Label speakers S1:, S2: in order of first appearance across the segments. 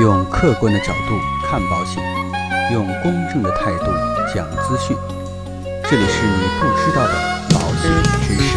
S1: 用客观的角度看保险，用公正的态度讲资讯。这里是你不知道的保险知识。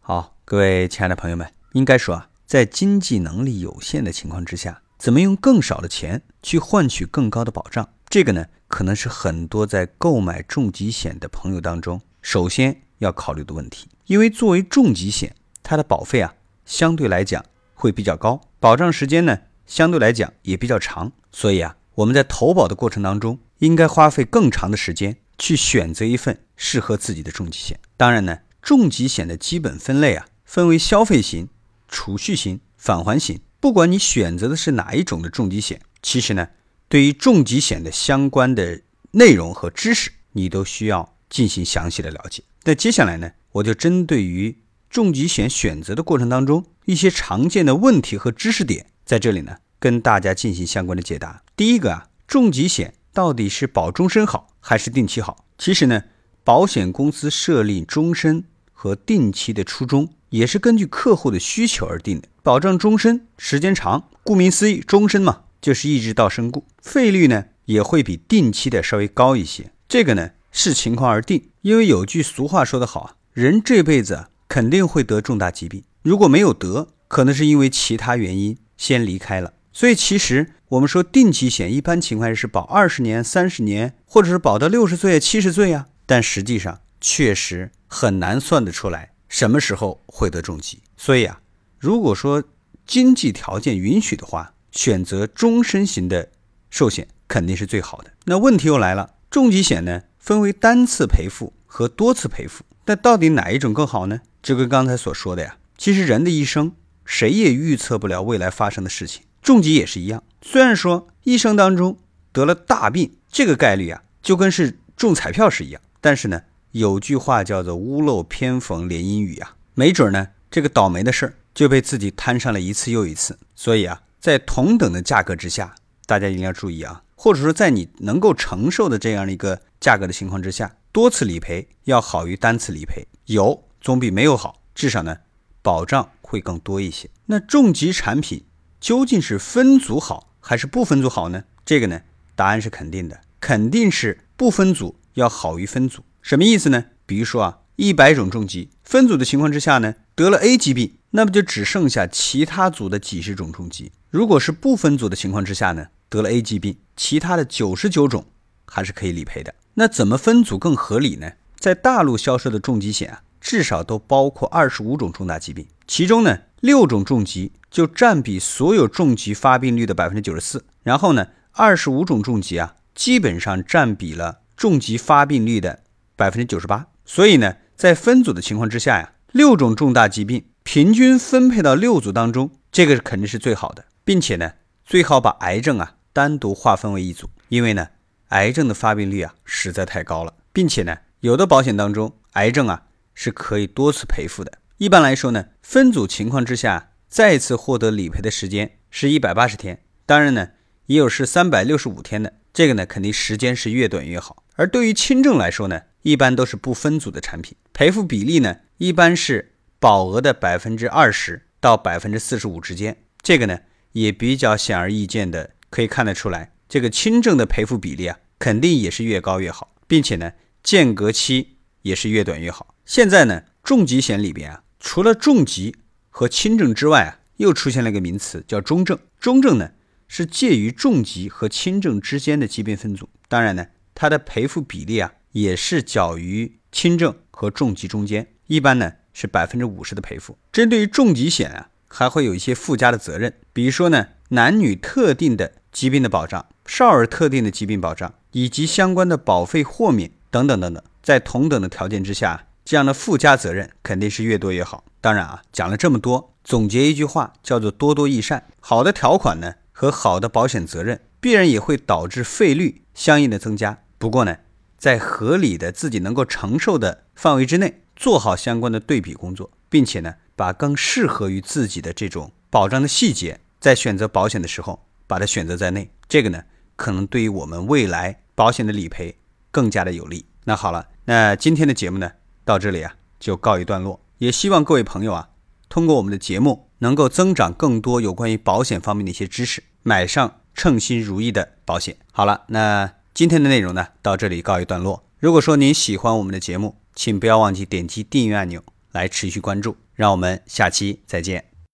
S1: 好，各位亲爱的朋友们，应该说啊，在经济能力有限的情况之下，怎么用更少的钱去换取更高的保障？这个呢，可能是很多在购买重疾险的朋友当中，首先要考虑的问题。因为作为重疾险，它的保费啊，相对来讲会比较高，保障时间呢，相对来讲也比较长。所以啊，我们在投保的过程当中，应该花费更长的时间去选择一份适合自己的重疾险。当然呢，重疾险的基本分类啊，分为消费型、储蓄型、返还型。不管你选择的是哪一种的重疾险，其实呢，对于重疾险的相关的内容和知识，你都需要进行详细的了解。那接下来呢，我就针对于重疾险选择的过程当中一些常见的问题和知识点，在这里呢，跟大家进行相关的解答。第一个啊，重疾险到底是保终身好还是定期好？其实呢，保险公司设立终身和定期的初衷，也是根据客户的需求而定的。保障终身时间长，顾名思义，终身嘛，就是一直到身故，费率呢也会比定期的稍微高一些。这个呢视情况而定，因为有句俗话说得好啊，人这辈子肯定会得重大疾病，如果没有得，可能是因为其他原因先离开了。所以其实我们说定期险，一般情况下是保二十年、三十年，或者是保到六十岁、七十岁啊，但实际上确实很难算得出来什么时候会得重疾。所以啊。如果说经济条件允许的话，选择终身型的寿险肯定是最好的。那问题又来了，重疾险呢分为单次赔付和多次赔付，那到底哪一种更好呢？就跟刚才所说的呀，其实人的一生谁也预测不了未来发生的事情，重疾也是一样。虽然说一生当中得了大病，这个概率啊就跟是中彩票是一样，但是呢，有句话叫做屋漏偏逢连阴雨啊，没准呢这个倒霉的事儿。就被自己摊上了一次又一次，所以啊，在同等的价格之下，大家一定要注意啊，或者说在你能够承受的这样的一个价格的情况之下，多次理赔要好于单次理赔，有总比没有好，至少呢，保障会更多一些。那重疾产品究竟是分组好还是不分组好呢？这个呢，答案是肯定的，肯定是不分组要好于分组。什么意思呢？比如说啊，一百种重疾分组的情况之下呢，得了 A 疾病。那么就只剩下其他组的几十种重疾。如果是不分组的情况之下呢，得了 A 疾病，其他的九十九种还是可以理赔的。那怎么分组更合理呢？在大陆销售的重疾险啊，至少都包括二十五种重大疾病，其中呢六种重疾就占比所有重疾发病率的百分之九十四，然后呢二十五种重疾啊，基本上占比了重疾发病率的百分之九十八。所以呢，在分组的情况之下呀，六种重大疾病。平均分配到六组当中，这个肯定是最好的，并且呢，最好把癌症啊单独划分为一组，因为呢，癌症的发病率啊实在太高了，并且呢，有的保险当中癌症啊是可以多次赔付的。一般来说呢，分组情况之下，再次获得理赔的时间是一百八十天，当然呢，也有是三百六十五天的，这个呢，肯定时间是越短越好。而对于轻症来说呢，一般都是不分组的产品，赔付比例呢，一般是。保额的百分之二十到百分之四十五之间，这个呢也比较显而易见的可以看得出来，这个轻症的赔付比例啊，肯定也是越高越好，并且呢间隔期也是越短越好。现在呢重疾险里边啊，除了重疾和轻症之外啊，又出现了一个名词叫中症。中症呢是介于重疾和轻症之间的疾病分组，当然呢它的赔付比例啊也是较于轻症和重疾中间，一般呢。是百分之五十的赔付。针对于重疾险啊，还会有一些附加的责任，比如说呢，男女特定的疾病的保障、少儿特定的疾病保障，以及相关的保费豁免等等等等。在同等的条件之下，这样的附加责任肯定是越多越好。当然啊，讲了这么多，总结一句话叫做多多益善。好的条款呢和好的保险责任，必然也会导致费率相应的增加。不过呢，在合理的自己能够承受的范围之内。做好相关的对比工作，并且呢，把更适合于自己的这种保障的细节，在选择保险的时候把它选择在内，这个呢，可能对于我们未来保险的理赔更加的有利。那好了，那今天的节目呢，到这里啊就告一段落。也希望各位朋友啊，通过我们的节目，能够增长更多有关于保险方面的一些知识，买上称心如意的保险。好了，那今天的内容呢，到这里告一段落。如果说您喜欢我们的节目，请不要忘记点击订阅按钮来持续关注。让我们下期再见。